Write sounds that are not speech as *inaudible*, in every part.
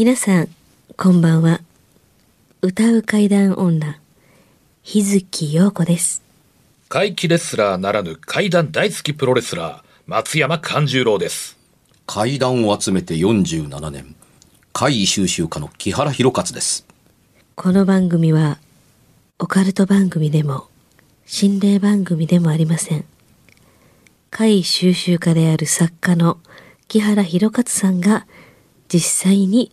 皆さん、こんばんは。歌う怪談女、日月陽子です。怪奇レスラーならぬ怪談大好きプロレスラー、松山勘十郎です。怪談を集めて47年怪異収集家の木原博勝ですこの番組は、オカルト番組でも、心霊番組でもありません。怪異収集家である作家の木原博勝さんが、実際に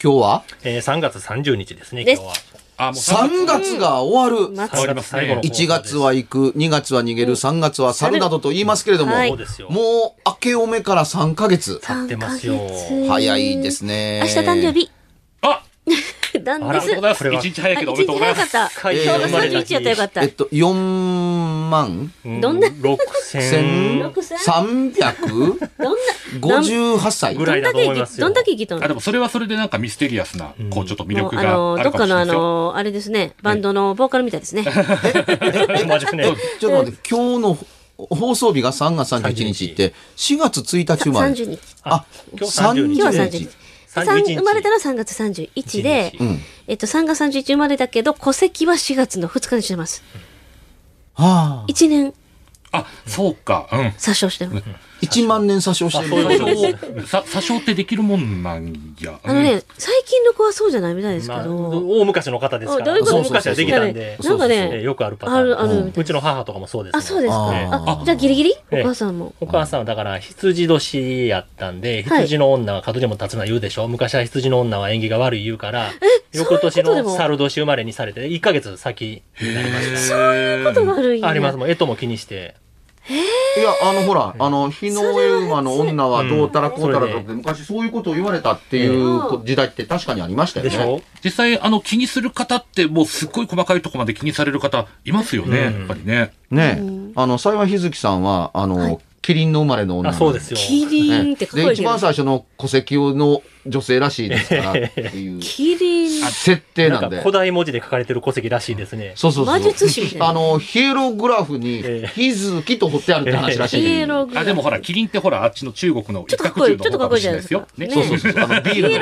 今日は？えー、3月30日ですね、今日は。あ、もう3月が終わる。待終わります最後の方1月は行く2月は逃げる3月は去るなどと言いますけれども、はい。そうですよ。もう明けおめから3ヶ月。経ってますよ。3ヶ月早いですね。明日誕生日。あ、なんです。一日早いけどおめでとうございます。あ一日早かった。会今日が場生まれ30日やったらよかった。えっと4万。うんどんな6000 1358どんな、歳。ぐらいだどんだけ生き、と思いますよ。どんだけ生きとんの？あでもそれはそれでなんかミステリアスな、こうちょっと魅力もうあがのどっかのああるかもしれないですよ。のあれですね。バンドのボーカルみたいですね。*laughs* ちょっと待って今日の放送日が3月31日って4月1日生まれ30日あ今日30日今日は30 30日日。さん31日生まれたのは3月31で、うん。えっと、3月31生まれだけど戸籍は4月の2日にしてます。はあ。1年。あ、そうか。うん。詐称してます1万年詐称してあそういうことです。そうさ詐称ってできるもんなんや。あのね、最近の子はそうじゃないみたいですけまあ、ど、大昔の方ですから。あどういうこと大昔はできたんで。なんかえねーよくあるパターン。あるあるうんみたいうちの母とかもそうです。あそうですかあじゃあギリギリ？おえ。え母さんも。お母さんはだから羊年やったんで、はい。羊の女は門でも立つな言うでしょ？昔は羊の女は縁起が悪い言うから、翌年の猿年生まれにされて、1ヶ月先になりました。そういうことがあるんや。あります。もん。干支も気にして。いやあのほらあの日の上馬の女はどうたらこうたらとって昔そういうことを言われたっていうこ時代って確かにありましたよね。でしょ？実際、あの、気にする方って、もうすっごい細かいところまで気にされる方いますよね、うん。やっぱりね。ねあの幸い日月さんはあの、キリンの生まれの女そうですよ。キリンってかっこいいで一番最初の戸籍の女性らしいですから *laughs* っていう。キリン。設定なんで。古代文字で書かれてる戸籍らしいですね。そうそうそう魔術師あのヒエログラフにと彫ってあるって話らしい、ヒエログラあ、フでもほら、キリンってほら、あっちの中国のちょっとかっこいい一角獣の方かもしれないですよ。ね。ちょっとかっこいいじゃないですか。そうそうそう。あの *laughs* ビールビ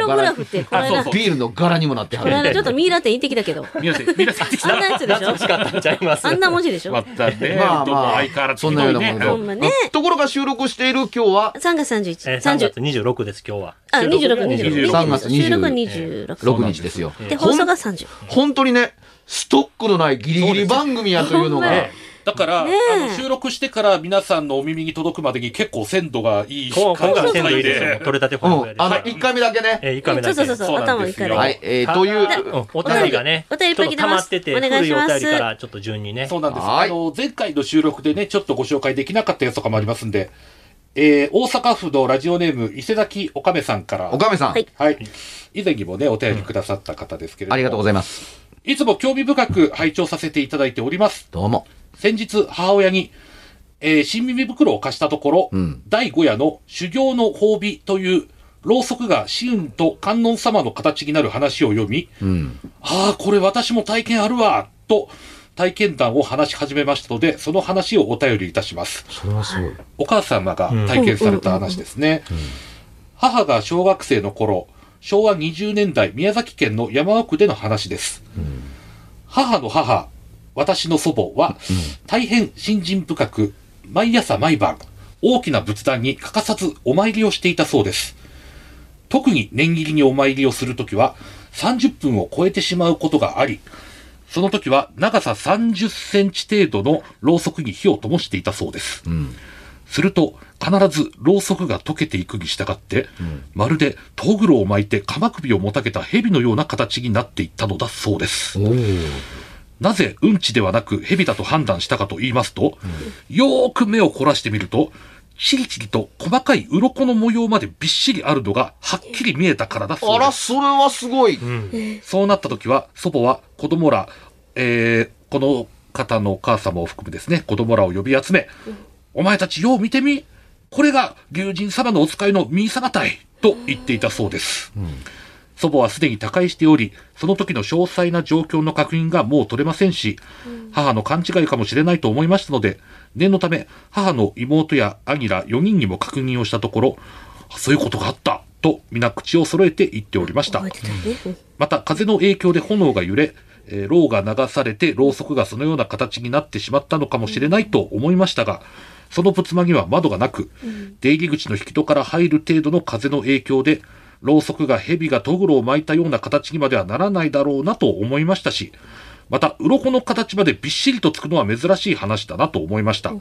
ールの柄にもなってはる。この間ちょっとミイラ店行ってきたけど。皆さん、皆さん、あんなやつでしょ？懐かしかったんちゃいます？あんな文字でしょ？またね、まあまあ相変わらずそんなようなもの。ところが収録している今日は？3月31えー、3 30月26です、今日は。あ26 26 26 3月収録は20 26 6日。ですよ、で放送が30本当にねストックのないギリギリ番組やというのが。ねだから、あの収録してから皆さんのお耳に届くまでに結構鮮度がいい今今回は鮮度いいですよ。で取れたてうほやで。ん。あのはい。1回目だけね。えー、1回目だけ。そうそうそう頭いいからですよ。はい、えー、という。うん。お便りがね、お便り。いっぱい来てちょっと溜まますってて、お願い古いおします。便りからちょっと順にね。そうなんです。はい。あの、前回の収録でね、ちょっとご紹介できなかったやつとかもありますんで、えー、大阪府のラジオネーム、伊勢崎おかめさんから、おかめさん、はい。はい。以前にもね、お便りくださった方ですけれども、ありがとうございまます。す。いつも興味深く拝聴させていただいております。どうも。先日、母親に、えー新耳袋を貸したところ、うん。第5夜の修行の褒美という、ろうそくが神運と観音様の形になる話を読み、うん。ああ、これ私も体験あるわ、と、体験談を話し始めましたので、その話をお便りいたします。それはすごいお母様が体験された話ですね。母が小学生の頃、昭和20年代宮崎県の山奥での話です。母の母、私の祖母は、大変信心深く、毎朝毎晩、大きな仏壇に欠かさずお参りをしていたそうです。特に念切りにお参りをするときは、30分を超えてしまうことがあり、その時は長さ30センチ程度のろうそくに火を灯していたそうです。すると、必ずろうそくが溶けていくに従って、まるでトグロを巻いて鎌首をもたげた蛇のような形になっていったのだそうです。なぜうんちではなく蛇だと判断したかと言いますと、よーく目を凝らしてみると、チリチリと細かい鱗の模様までびっしりあるのがはっきり見えたからだそうあら、です。それはすごい。そうなった時は、祖母は子供ら、えー、この方のお母様を含むですね、子供らを呼び集め、お前たちよう見てみこれが龍神様のお使いのミイ様隊と言っていたそうです。祖母はすでに他界しており、その時の詳細な状況の確認がもう取れませんし、母の勘違いかもしれないと思いましたので、念のため、母の妹や兄ら4人にも確認をしたところ、あそういうことがあったと皆口を揃えて言っておりました。また風の影響で炎が揺れ、えー、ろうが流されてろうそくがそのような形になってしまったのかもしれないと思いましたが、その仏間には窓がなく、出入り口の引き戸から入る程度の風の影響で、ろうそくが蛇がトグロを巻いたような形にまではならないだろうなと思いましたし、また、鱗の形までびっしりとつくのは珍しい話だなと思いました。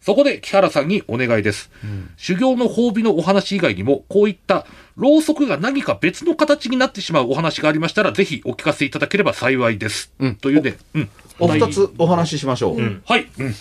そこで木原さんにお願いです。修行の褒美のお話以外にも、こういったろうそくが何か別の形になってしまうお話がありましたら、ぜひお聞かせいただければ幸いです。うんというね、うん。お二つお話ししましょう。はい。うん。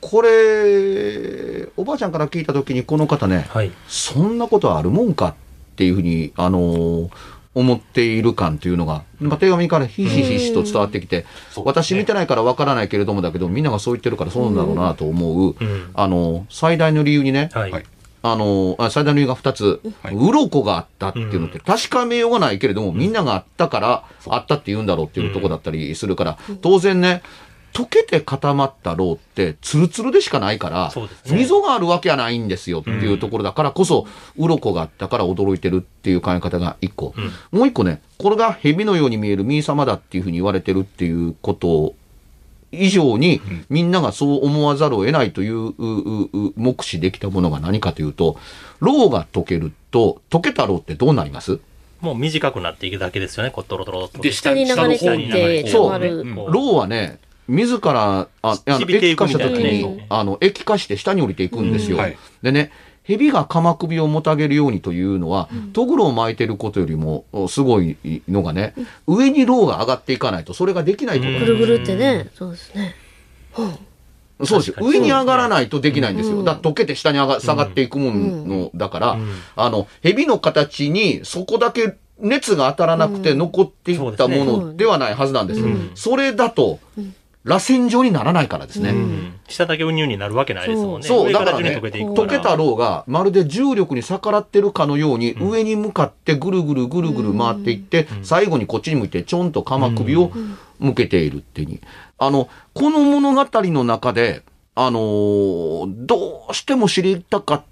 これ、おばあちゃんから聞いたときに、この方ね、はい。そんなことあるもんかっていうふうに、あのー思っている感というのが、まあ、手紙からひしひしと伝わってきて、私見てないからわからないけれどもだけど、みんながそう言ってるからそうなんだろうなと思う、うん。あの、最大の理由にね、はい。はいあの、あ最大の理由が2つ、はい。鱗があったっていうのって確かめようがないけれども、みんながあったから、あったって言うんだろうっていうとこだったりするから、当然ね、溶けて固まったろうって、ツルツルでしかないから、ね。溝があるわけはないんですよっていうところだからこそ、鱗があったから驚いてるっていう考え方が1個。もう1個ね、これが蛇のように見えるミイ様だっていうふうに言われてるっていうこと以上に、みんながそう思わざるを得ないという、ううう目視できたものが何かというと、ろうが溶けると、溶けたろうってどうなります？もう短くなっていくだけですよね、こう、トロトロっと。で、下に流れていってそう。ろうはね、自ら、あ、あの液化した時に、ねあの、液化して下に降りていくんですよ。でね、蛇が鎌首をもたげるようにというのは、トグロを巻いてることよりも、おすごいのがね、上にろうが上がっていかないと、それができないところぐるぐるってね。そうですね。そうです。上に上がらないとできないんですよ。うん。だ溶けて下に上が下がっていくもんの、だから、うん。あの、蛇の形にそこだけ熱が当たらなくて残っていったものではないはずなんです。うん。それだと、螺旋状にならないからですね。うん下だけウニュウになるわけないですもんね。そう、上だからね、溶けていく溶けたろうが、まるで重力に逆らってるかのように、上に向かってぐるぐるぐるぐる回っていって、最後にこっちに向いて、ちょんと鎌首を向けているっていうに。あの、この物語の中で、あのーどうしても知りたか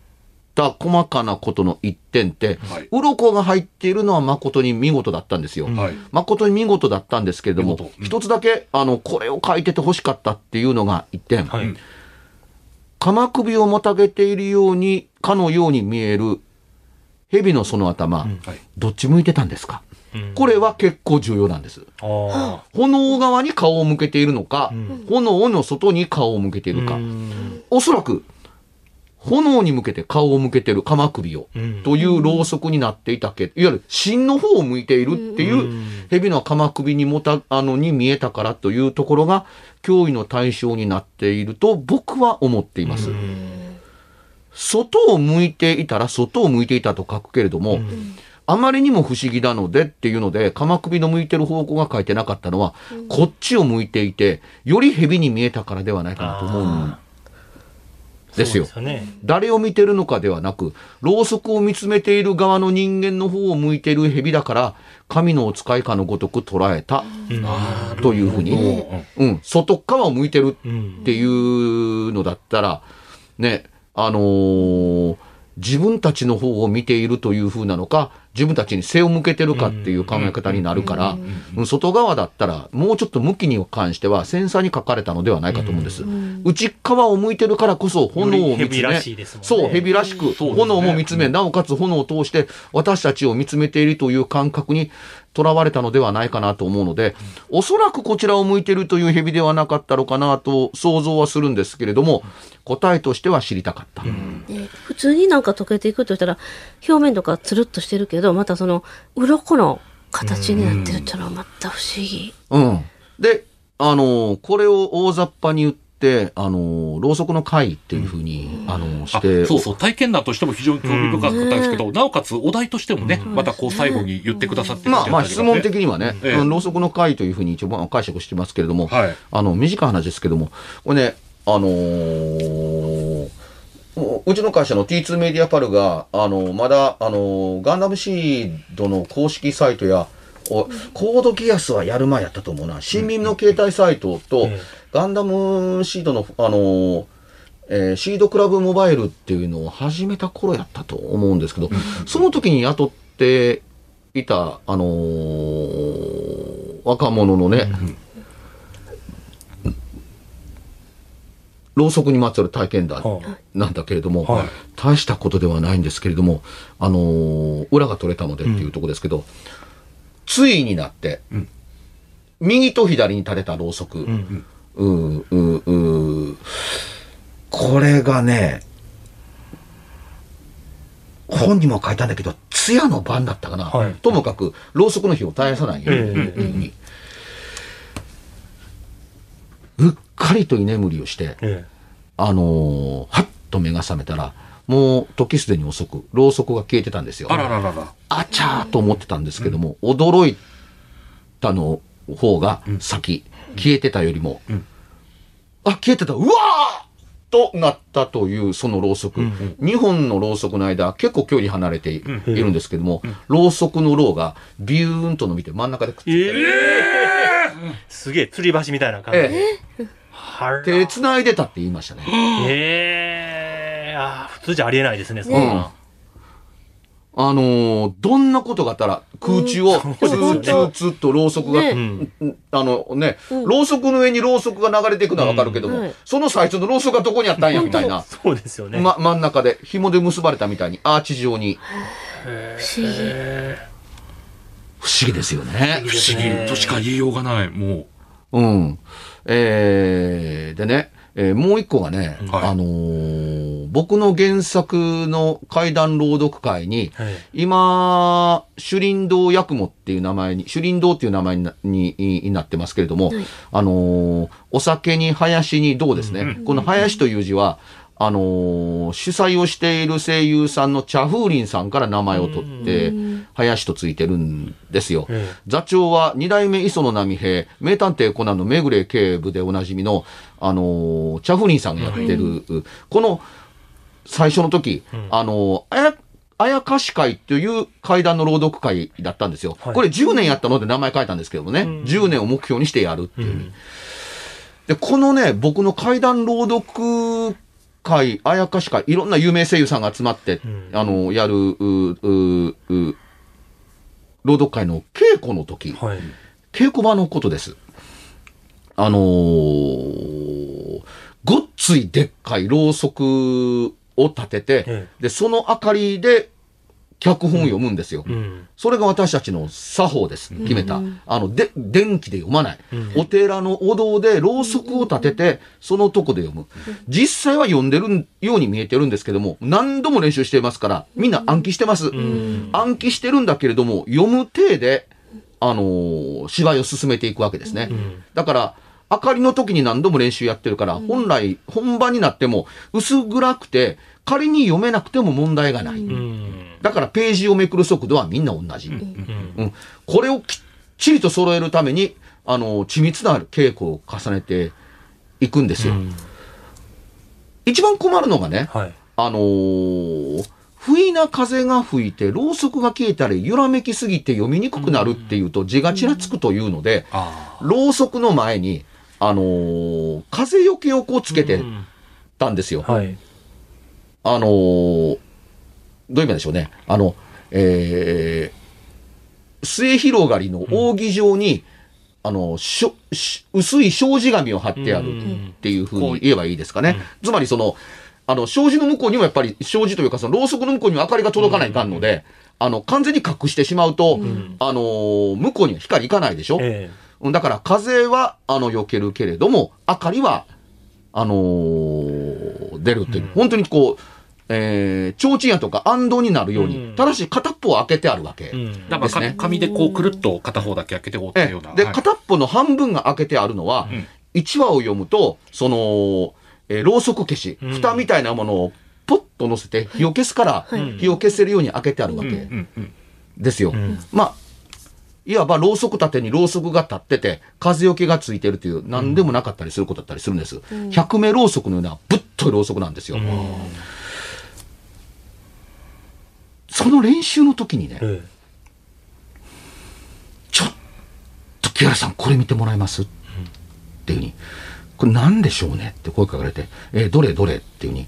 った細かなことの一点って、はい鱗が入っているのは誠に見事だったんですよ。はい。誠に見事だったんですけれどもうん一つだけ、あの、これを書いてて欲しかったっていうのが一点。はい。うん鎌首をもたげているように、かのように見える蛇のその頭、はい。どっち向いてたんですか？うんこれは結構重要なんです。あ炎側に顔を向けているのか、ん炎の外に顔を向けていあ。るか。うんおそらく、炎に向けて顔を向けてる鎌首を、うん。というろうそくになっていたけ、いわゆる芯の方を向いているっていう、うん。蛇の鎌首にもた、あの、に見えたからというところが、脅威の対象になっていると僕は思っています。外を向いていたら外を向いていたと書くけれども、あまりにも不思議なのでっていうので、鎌首の向いてる方向が書いてなかったのは、こっちを向いていて、より蛇に見えたからではないかなと思う。んですよ。すよね。誰を見てるのかではなく、ろうそくを見つめている側の人間の方を向いている蛇だから、神のお使いかのごとく捉えたうんというふうに、うん、外っ側を向いてるうんっていうのだったら、ね、あのー自分たちの方を見ているという風なのか、自分たちに背を向けてるかっていう考え方になるから、うん外側だったら、もうちょっと向きに関しては繊細に書かれたのではないかと思うんです。内側を向いてるからこそ炎を見つめ、ね。そう、蛇らしく、炎も見つめ、なおかつ炎を通して私たちを見つめているという感覚にとらわれたのではないかなと思うので、おそらくこちらを向いているという蛇ではなかったのかなと想像はするんですけれども、答えとしては知りたかった。ね普通になんか溶けていくとしたら表面とかつるっとしてるけどまたその鱗の形になってるっていうのはまた不思議。うん。で、あの、これを大雑把に言って、あの、ろうそくの会っていうふうに、あの、しあて、そうそう、体験談としても非常に興味深かったんですけど、なおかつお題としてもね、またこう最後に言ってくださってまあまあ質問的的にはね、ええ。うんろうそくの会というふうに一応解釈してますけれども、はい。あの、短い話ですけども、これね、あのーうちの会社の T2 メディアパルが、あの、まだ、あの、ガンダムシードの公式サイトや、おコードギアスはやる前やったと思うな。新民の携帯サイトと、ええガンダムシードの、あの、えーシードクラブモバイルっていうのを始めた頃やったと思うんですけど、その時に雇っていた、あのー若者のね、ろうそくにまつわる体験談はなんだけれども、はい。大したことではないんですけれども、あのー裏が取れたのでっていうところですけど、ついになって、ん。右と左に立てたろうそく、うんうーうーうー。これがね、本にも書いたんだけど、通夜の晩だったかな。はい。ともかく、ろうそくの火を絶やさないように、ええにうっかりと居眠りをして、えあのーはっと目が覚めたら、もう時すでに遅く、ろうそくが消えてたんですよ。あらららら。あちゃーと思ってたんですけども、驚いたの方が先、消えてたよりも、ん。あ、消えてた、うわーとなったというそのろうそく、2本のろうそくの間、結構距離離れてい,、るんですけども、ろうそくのろうがビューンと伸びて真ん中でくっついて、えすげえ、吊り橋みたいな感じ。えはらえ手繋いでたって言いましたね。ええあー普通じゃありえないですね、そんな。あのーどんなことがあったら空中をツーツーツーとろうそくが、ねうん。あのね、ろうそくの上にろうそくが流れていくのはわかるけども、うん。はいその最初のろうそくがどこにあったんやみたいな、そうですよね。ま、真ん中で紐で結ばれたみたいにアーチ状に。不思議。不思議ですよね。不思議としか言いようがない。もうん。えー、でね、えーもう一個がね、はい。あのー僕の原作の怪談朗読会に、はい。今、朱林堂八雲っていう名前に、朱林堂っていう名前になにになってますけれども、はい。あのーお酒に林に堂ですね。この林という字は、あのー主催をしている声優さんの茶風林さんから名前を取って、林とついてるんですよ。え座長は二代目磯野波平、名探偵コナンのめぐれ警部でおなじみの、あのー、チャフリンさんがやってる、この最初の時、あのー、あや、あやかし会という怪談の朗読会だったんですよ。はい。これ10年やったので名前変えたんですけどもね、10年を目標にしてやるっていう。で、このね、僕の怪談朗読会、あやかし会、いろんな有名声優さんが集まって、あの、やる、う、う、う、朗読会の稽古の時、はい。稽古場のことです。あのーごっついでっかいろうそくを立てて、えで、その明かりで脚本を読むんですよ。うん。それが私たちの作法です。決めた。あの、で、電気で読まない。お寺のお堂でろうそくを立てて、そのとこで読む。実際は読んでるように見えてるんですけども、何度も練習していますから、みんな暗記してます。暗記してるんだけれども、読む体で、あのー芝居を進めていくわけですね。だから、明かりの時に何度も練習やってるから、本来、本番になっても薄暗くて、仮に読めなくても問題がない。うん。だからページをめくる速度はみんな同じ。うんこれをきっちりと揃えるために、あの、緻密な稽古を重ねていくんですよ。一番困るのがね、はい。あのー不意な風が吹いて、ろうそくが消えたり、揺らめきすぎて読みにくくなるっていうと、字がちらつくというので、あろうそくの前に、あのー風よけをこうつけてたんですよ。はい。あのーどういう意味でしょうね。あの、えー、末広がりの扇状に、あの、しょ、し薄い障子紙を貼ってあるっていうふうに言えばいいですかね。つまりその、あの、障子の向こうにもやっぱり、障子というかその、ろうそくの向こうにも明かりが届かないかんので、あの、完全に隠してしまうと、あのー向こうには光いかないでしょ、えうんだから風は、あの、避けるけれども、明かりは、あのー出るっていう、本当にこう、えー、提灯屋とか暗道になるように、うん。ただし片っぽを開けてあるわけ。えうん。だからかですね紙でこうくるっと片方だけ開けておったえような。で、はい。片っぽの半分が開けてあるのは、うん。1話を読むと、その、えーろうそく消し、うん。蓋みたいなものをポッと乗せて火を消すから、はい。火を消せるように開けてあるわけうん。うん。うん。ですよ。ん。まあ、いわばろうそく立てにろうそくが立ってて、風よけがついてるという、何でもなかったりすることだったりするんです。百目ろうそくのようなぶっといろうそくなんですよ。その練習の時にね、えちょっと木原さんこれ見てもらえます、っていうふうに、これ何でしょうね？って声かけられて、えーどれどれっていうふうに、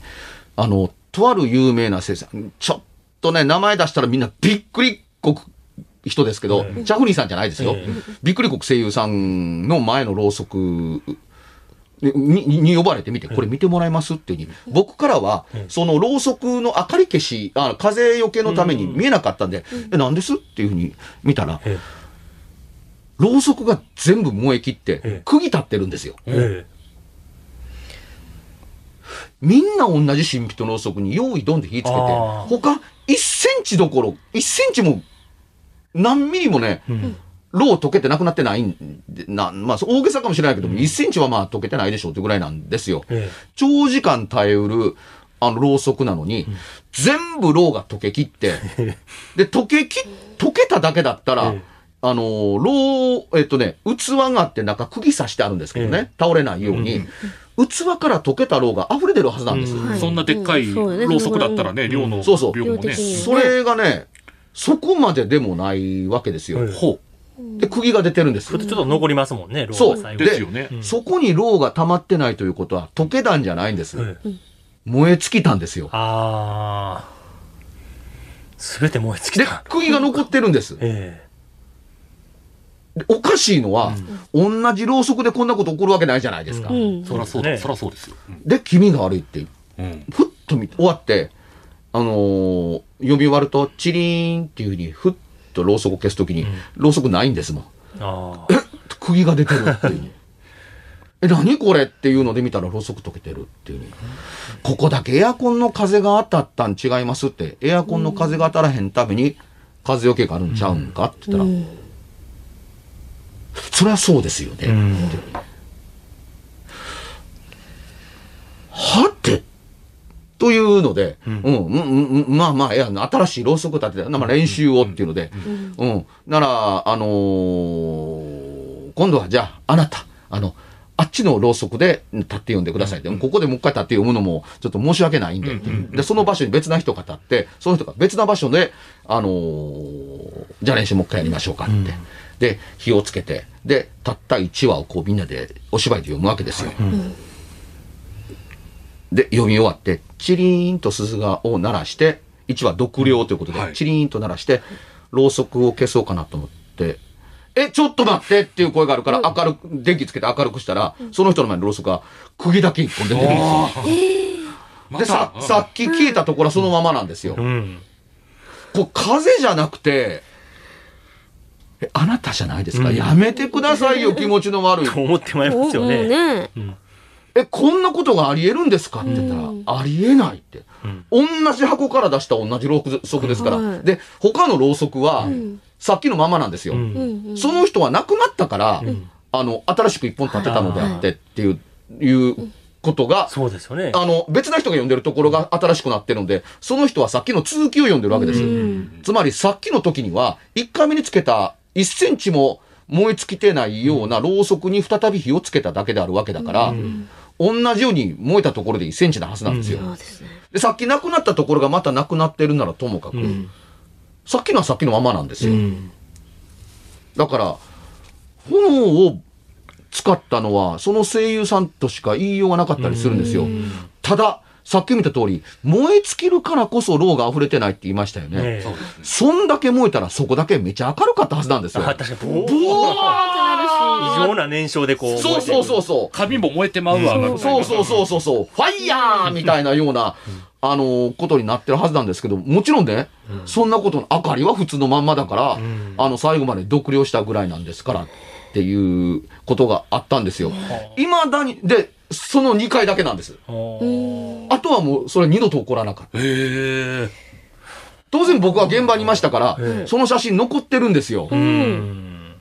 あの、とある有名な生産、ちょっとね、名前出したらみんなびっくり国人ですけど、チャフリーさんじゃないですよ。えびっくり国声優さんの前のろうそくににに呼ばれてみて、これ見てもらえますっていうに、僕からは、そのろうそくの明かり消し、あ風よけのために見えなかったんで、え、なんですっていうふうに見たら、えろうそくが全部燃え切ってええ、釘立ってるんですよ。えみんな同じ神秘とろうそくに用意どんで火つけて、他1センチどころ、1センチも何ミリもね、んろう溶けてなくなってないんで、なまあ大げさかもしれないけども、1センチはまあ溶けてないでしょうってぐらいなんですよ。え長時間耐えうる、あの、ろうそくなのに、全部ろうが溶けきって、*laughs* で、溶けき、溶けただけだったら、ええ。あのー、ろう、えっとね、器があって中釘刺してあるんですけどね、倒れないように、器から溶けたろうが溢れ出るはずなんです。うん。はいそんなでっかいろうそくだったらね、量のそうそう。量もね。それがね、そこまででもないわけですよ。ええ。ほで、釘が出てるんですちょっと残りますもんね、ロそうう。ーが最後でですよね。そこにろうが溜まってないということは、溶けたんじゃないんです。ええ燃え尽きたんですよ。ああ。すべて燃え尽きでた。、釘が残ってるんです。えでおかしいのは、同じろうそくでこんなこと起こるわけないじゃないですか。うん。そらそうだ、ねそらそうですよ。うんで、気味が悪いって、うん。ふっと見て、終わって、あのー読み終わると、チリーンっていうふうに、ふっとろうそくを消すときに、ろうそくないんですもん。えあえ釘 *coughs* が出てるっていう。*laughs* え、何これっていうので見たらろうそく溶けてるっていう。ここだけエアコンの風が当たったん違いますって、エアコンの風が当たらへんために風よけがあるんちゃうんかって言ったら、そりゃそうですよね。うんはてというので、うん、うん、うん、うんまあまあ、いや、新しいろうそく立てて、まあ練習をっていうので、うん、なら、あのー今度はじゃあ、あなた、あの、あっちのろうそくで立って読んでください。って、ここでもう一回立って読むのもちょっと申し訳ないんで。うで、その場所に別な人が立って、その人が別な場所で、あのーじゃあ練習もう一回やりましょうかって。で、火をつけて、で、たった1話をこうみんなでお芝居で読むわけですよ。で、読み終わって、チリーンと鈴がを鳴らして、1話読了ということで、はいチリーンと鳴らして、ろうそくを消そうかなと思って、え、ちょっと待ってっていう声があるから、明るく、電気つけて明るくしたら、その人の前にろうそくが、釘だけ一本出てるんですよ。まで、さ、さっき消えたところはそのままなんですよ。うん。これ風じゃなくて、え、あなたじゃないですか、やめてくださいよ、気持ちの悪い。と思ってまいりますよもうね。ね。え、こんなことがありえるんですかって言ったら、ありえないって。同じ箱から出した同じろうそくですから。はいで、他のろうそくは、さっきのままなんですよ。その人は亡くなったから、あの、新しく一本立てたのであってっていう、いうことが、そうですよね。あの、別な人が読んでるところが新しくなってるので、その人はさっきの続きを読んでるわけです。つまりさっきの時には、1回目につけた1センチも燃え尽きてないようなろうそくに再び火をつけただけであるわけだから、同じように燃えたところで1センチなはずなんですよ。そうですね。で、さっきなくなったところがまたなくなってるならともかく、んさっきのはさっきのままなんですよ。うん。だから、炎を使ったのは、その声優さんとしか言いようがなかったりするんですよ。ただ、さっき見た通り、燃え尽きるからこそろうが溢れてないって言いましたよね。ええ。そんだけ燃えたらそこだけめちゃ明るかったはずなんですよ。あ確かに、ブワ異常な燃焼でこう。ーそうそうそう。そう。髪も燃えてまうわ、みたいなそうそうそうそうそう、ファイヤーみたいなような、あのーことになってるはずなんですけど、もちろんね、そんなことの、明かりは普通のまんまだから、あの、最後まで独量したぐらいなんですから、っていうことがあったんですよ。未だに、で、その2回だけなんです。おあとはもう、それ二度と起こらなかった。当然僕は現場にいましたから、ええその写真残ってるんですよ。うん。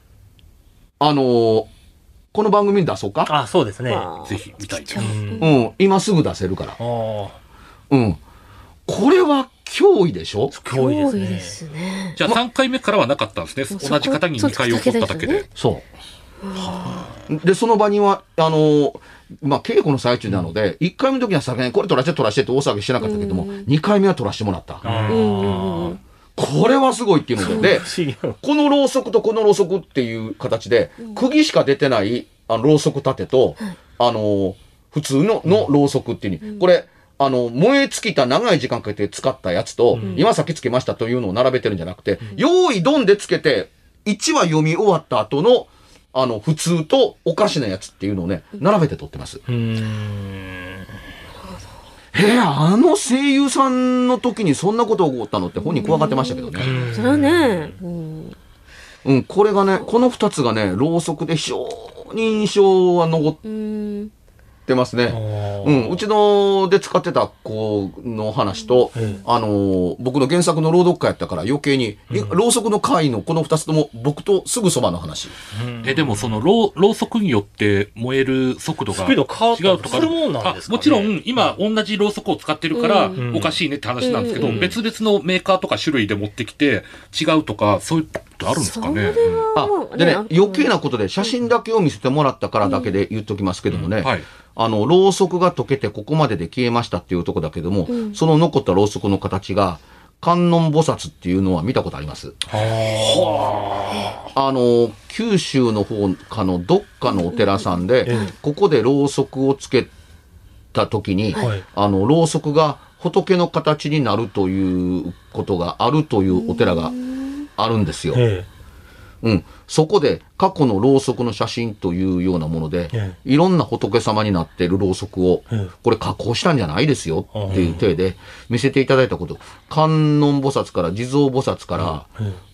あのーこの番組に出そうか？あ、そうですね。ぜひ見たいです。うんうん、今すぐ出せるから。ああ、うん。これは脅威でしょ？脅威ですね。ね。じゃあ3回目からはなかったんですね。そ同じ方に2回起こっただけで。そう。で、その場には、あのーまあ、稽古の最中なので、1回目の時にはさすがにこれ取らして取らしてって大騒ぎしてなかったけども、2回目は取らしてもらった。これはすごいっていうので、で。このろうそくとこのろうそくっていう形で、釘しか出てないあのろうそく立てと、あのー普通ののろうそくっていうに、これ、あの、燃え尽きた長い時間かけて使ったやつと、今さっきつけましたというのを並べてるんじゃなくて、用意ドンでつけて、1話読み終わった後の、あの、普通とおかしなやつっていうのをね、並べて撮ってます。うん。へえ、あの声優さんの時にそんなこと起こったのって本人怖がってましたけどね。それはね、うんうん、これがね、この二つがね、ろうそくで非常に印象は残っうんてますね。うん、うちので使ってた子の話と、ええ。あのー僕の原作の朗読会やったから余計に、いろうそくの会のこの二つとも僕とすぐそばの話。え、でもそのろう、ろうそくによって燃える速度がスピード変わった違うとか。するもんなんですかね？あもちろん、今、同じろうそくを使ってるからん、おかしいねって話なんですけど、うん。別々のメーカーとか種類で持ってきて、違うとか、そういうあるんですかね？あ、でね、余計なことで写真だけを見せてもらったからだけで言っときますけどもね、うん。はいあの、ろうそくが溶けてここまでで消えましたっていうとこだけども、その残ったろうそくの形が、観音菩薩っていうのは見たことあります？あ。の、九州の方かのどっかのお寺さんで、ここでろうそくをつけた時に、はい。あの、ろうそくが仏の形になるということがあるというお寺があるんですよ。えうん。そこで過去のろうそくの写真というようなもので、えいろんな仏様になっているろうそくをええ、これ加工したんじゃないですよっていう体で見せていただいたこと、観音菩薩から地蔵菩薩から、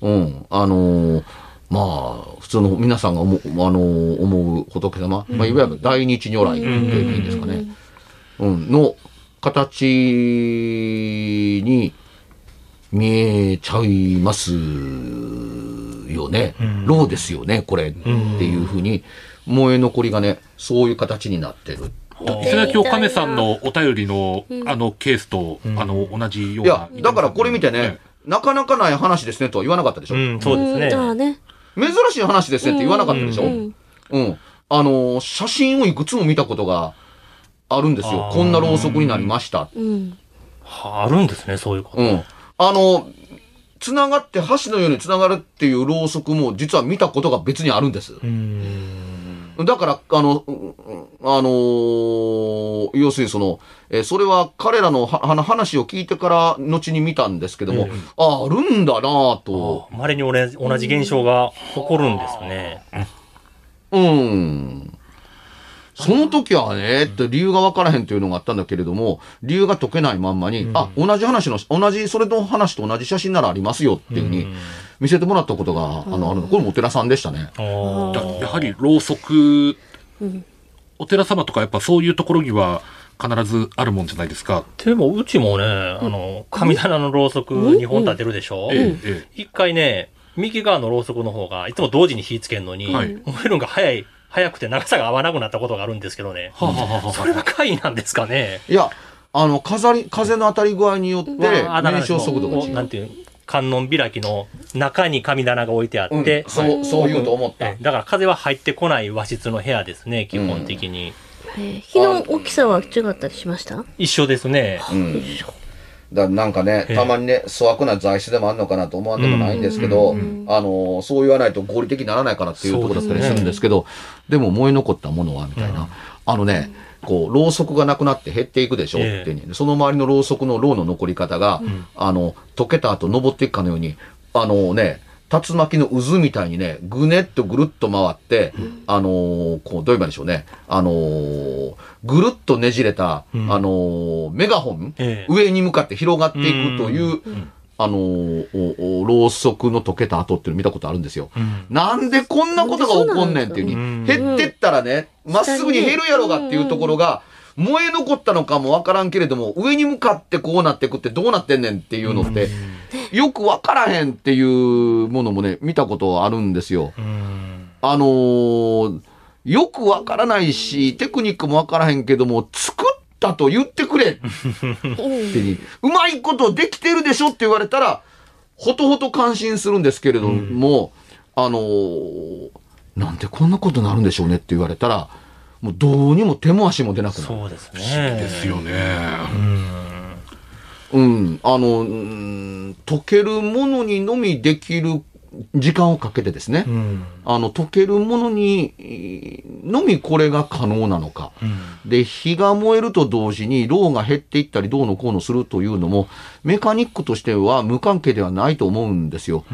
うん、あのーまあ、普通の皆さんが思う、あのー思う仏様、まあ、いわゆる大日如来っていうんですかね、うん、の形に見えちゃいますよね。ろうですよね、これ。っていうふうに、燃え残りがね、そういう形になってる。伊勢崎おかめさんのお便りの、あの、ケースと、あの、同じような。いや、だからこれ見てね、なかなかない話ですねとは言わなかったでしょ？うん、そうですね。珍しい話ですねって言わなかったでしょ？ううんん。あのー、写真をいくつも見たことがあるんですよこんなろうそくになりました。うん。はあるんですね、そういうこと。うん。あの、つながって箸のようにつながるっていうろうそくも実は見たことが別にあるんです。うん。だから、あの、うんあのー要するにその、えーそれは彼らのはあの話を聞いてから後に見たんですけども、ああ、あるんだなぁと。まれに同じ現象が起こるんですね。うん。その時はね、って理由が分からへんというのがあったんだけれども、理由が解けないまんまに、あ、同じ話の、同じ、それの話と同じ写真ならありますよっていうふうに見せてもらったことが、あの、あるこれもお寺さんでしたね。やはりろうそく、お寺様とかやっぱそういうところには必ずあるもんじゃないですか。でも、うちもね、あの、神棚のろうそく2本立てるでしょ、ええ、え一回ね、右側のろうそくの方が、いつも同時に火つけるのに、はい。燃えるのが早い、早くて長さが合わなくなったことがあるんですけどね。はあはあはそれが怪異なんですかね。いや、あの、飾り、風の当たり具合によって、燃焼速度が違う。なんていう観音開きの中に神棚が置いてあうんって、そう、そう言うと思ったえ。だから風は入ってこない和室の部屋ですね、基本的に。えー火の大きさは違ったりしました？一緒ですね。うんだなんかね、ええ。たまにね、粗悪な材質でもあるのかなと思わんでもないんですけど、あの、そう言わないと合理的にならないかなっていうところだったりするんですけど、でも燃え残ったものは、みたいな。あのね、こう、ろうそくがなくなって減っていくでしょ、ええってねその周りのろうそくのろうの残り方が、あの、溶けた後登っていくかのように、あのね、竜巻の渦みたいにね、ぐねっとぐるっと回って、あのーこう、どう言えばいいんでしょうね。あのーぐるっとねじれた、うん。あのーメガホン、ええ。上に向かって広がっていくという、あのーろうそくの溶けた後っていうの見たことあるんですよ。うん。なんでこんなことが起こんねんっていううん。に、減ってったらね、まっすぐに減るやろがっていうところが、燃え残ったのかもわからんけれども、上に向かってこうなっていくってどうなってんねんっていうのって、よくわからへんっていうものもね、見たことあるんですよ。うん。あのーよくわからないし、テクニックもわからへんけども、作ったと言ってくれってに、う。*laughs* まいことできてるでしょって言われたら、ほとほと感心するんですけれども、あのーなんでこんなことになるんでしょうねって言われたら、もうどうにも手も足も出なくなる。そうですね。ですよね。うん、あの、うん溶けるものにのみできる時間をかけてですね、うん。あの、溶けるものにえーのみこれが可能なのか。で、火が燃えると同時に、ローが減っていったり、どうのこうのするというのも、メカニックとしては無関係ではないと思うんですよ。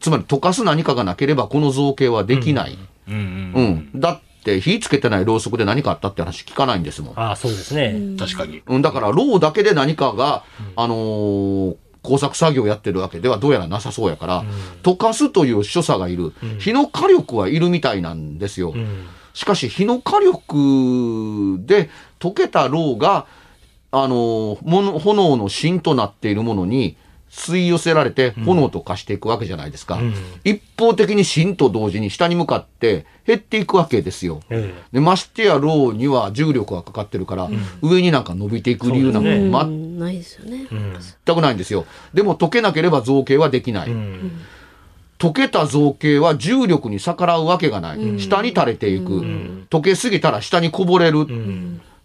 つまり、溶かす何かがなければ、この造形はできない。うんうんうん。だって、火つけてないろうそくで何かあったって話聞かないんですもん。ああ、そうですね。確かに。うん、だから、ローだけで何かが、あのー工作作業をやってるわけではどうやらなさそうやから、溶かすという所作がいる、火の火力はいるみたいなんですよ。うん。しかし、火の火力で溶けたろうが、あの、もの炎の芯となっているものに吸い寄せられて炎と化していくわけじゃないですか。うん一方的に芯と同時に下に向かって減っていくわけですよ。えでましてやろうには重力がかかってるから、上になんか伸びていく理由なんか全うんないですよね。くないんですよ。でも溶けなければ造形はできない。えうん。溶けた造形は重力に逆らうわけがない。下に垂れていく。溶けすぎたら下にこぼれる。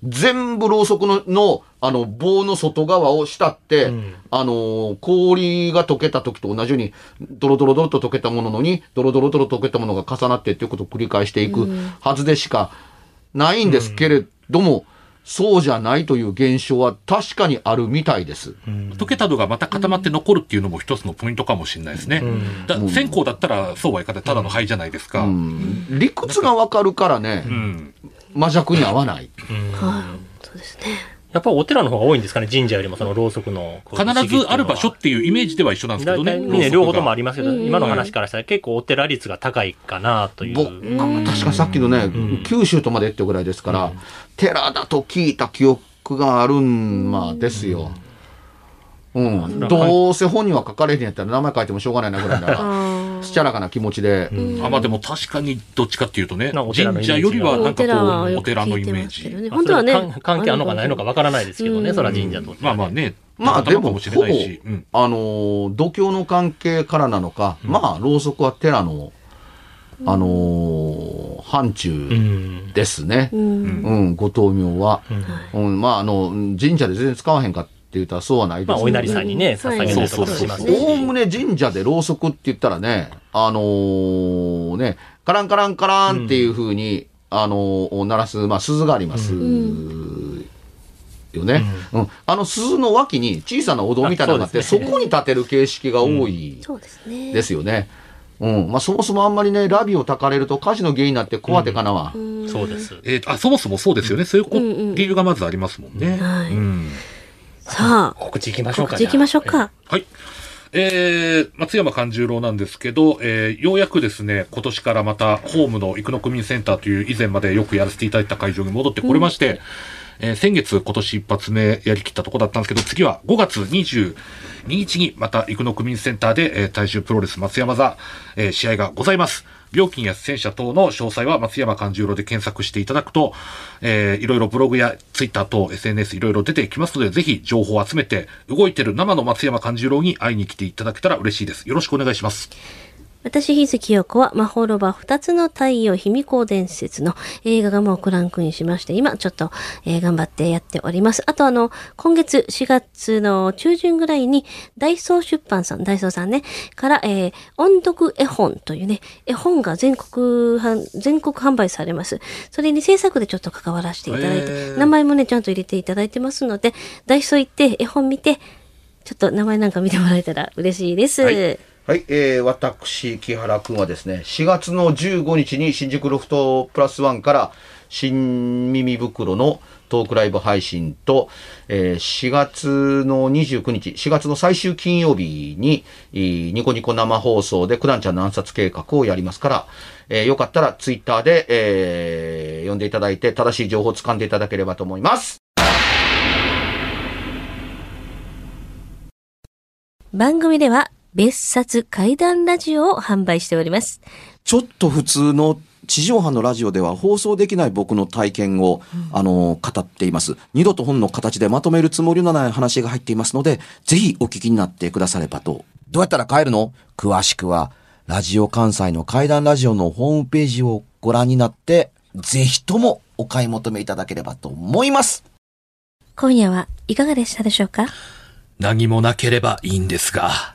うん。全部ろうそくののあの棒の外側を下って、うんあのー氷が溶けた時と同じようにドロドロドロと溶けたものにドロドロドロ溶けたものが重なってっていうことを繰り返していくはずでしかないんですけれども、そうじゃないという現象は確かにあるみたいです。溶けたのがまた固まって残るっていうのも一つのポイントかもしれないですね。だ線香だったらそうはいかないただの灰じゃないですか。ううん。ん理屈がわかるからね、魔弱に合わない。はい。そうですね。やっぱお寺の方が多いんですかね、神社よりもそのろうそくの。必ずある場所っていうイメージでは一緒なんですけどね。ね、両方ともありりますけど、今の話からしたら結構お寺率が高いかなという。僕確かさっきのね、九州とまでってぐらいですから、寺だと聞いた記憶があるんまあですよ。うん、どうせ本には書かれへんやったら名前書いてもしょうがないなぐらいな、*laughs* すちゃらかな気持ちで、あ、まあでも確かにどっちかっていうとね、神社よりはなんかお寺はこう、お寺のイメージ。本当はね関関係あるのかないのかわからないですけどね、それは神社と。まあまあね、まあでも、ほぼないし。うん、あのー、度胸の関係からなのか、まあ、ろうそくは寺の、あのー範う疇ん。ですね。うん。うん、ご灯明は。うん、まあ、あの、神社で全然使わへんかって言ったらそうはないですまあ、お稲荷さんにね、捧げたりとかもしますし。おおむね神社でろうそくって言ったらね、あのーね、カランカランカランっていう風に、あのー鳴らす、まあ、鈴があります。よね、うんあの鈴の脇に小さなお堂みたいなのがあって、そこに立てる形式が多いそうですね。ですよね。うん。まあ、そもそもあんまりね、ラビをたかれると火事の原因になって怖手かなわ。そうです。えーあ、そもそもそうですよね。そういう理由がまずありますもんね。はいうんさあ、告知行きましょうか。告知行きましょう。か。はい。えー、松山勘十郎なんですけど、えー、ようやくですね、今年からまたホームの生野区民センターという以前までよくやらせていただいた会場に戻ってこれまして、えー先月今年一発目やりきったとこだったんですけど、次は5月22日にまた生野区民センターで、えー大衆プロレス松山座、えー試合がございます。料金や出演者等の詳細は松山勘十郎で検索していただくと、えーいろいろブログやツイッター等 SNS いろいろ出てきますので、ぜひ情報を集めて、動いてる生の松山勘十郎に会いに来ていただけたら嬉しいです。よろしくお願いします。私、日月陽子は、魔法ロバ二つの太陽卑弥呼伝説の映画がもうクランクインしまして、今ちょっと、えー頑張ってやっております。あとあの、今月4月の中旬ぐらいに、ダイソー出版さん、ダイソーさんね、から、えー音読絵本というね、絵本が全国販、全国販売されます。それに制作でちょっと関わらせていただいて、名前もね、ちゃんと入れていただいてますので、ダイソー行って絵本見て、ちょっと名前なんか見てもらえたら嬉しいです。はいはい、えー、私、木原くんはですね、4月の15日に新宿ロフトプラスワンから新耳袋のトークライブ配信と、えー4月の29日、4月の最終金曜日に、ニコニコ生放送で九段ちゃんの暗殺計画をやりますから、えーよかったらツイッターで、えー読んでいただいて正しい情報を掴んでいただければと思います。番組では別冊怪談ラジオを販売しております。ちょっと普通の地上波のラジオでは放送できない僕の体験を、あの、語っています。二度と本の形でまとめるつもりのない話が入っていますので、ぜひお聞きになってくださればと。どうやったら帰るの？詳しくは、ラジオ関西の怪談ラジオのホームページをご覧になって、ぜひともお買い求めいただければと思います。今夜はいかがでしたでしょうか？何もなければいいんですが。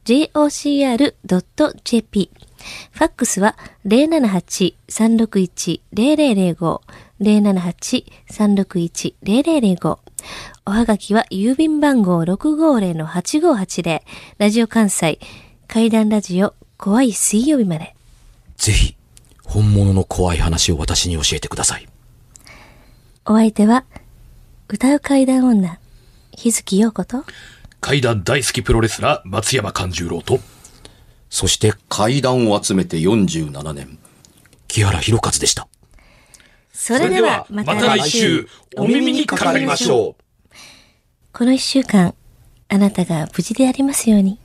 jocr.jp ファックスは078-361-0005 078-361-0005おはがきは郵便番号650-8580ラジオ関西階段ラジオ怖い水曜日まで。ぜひ、本物の怖い話を私に教えてください。お相手は、歌う階段女、日月陽子と、怪談大好きプロレスラー松山勘十郎と、そして階段を集めて47年、木原博一でした。それではまた来週、お耳にかかりましょう。この一週間、あなたが無事でありますように。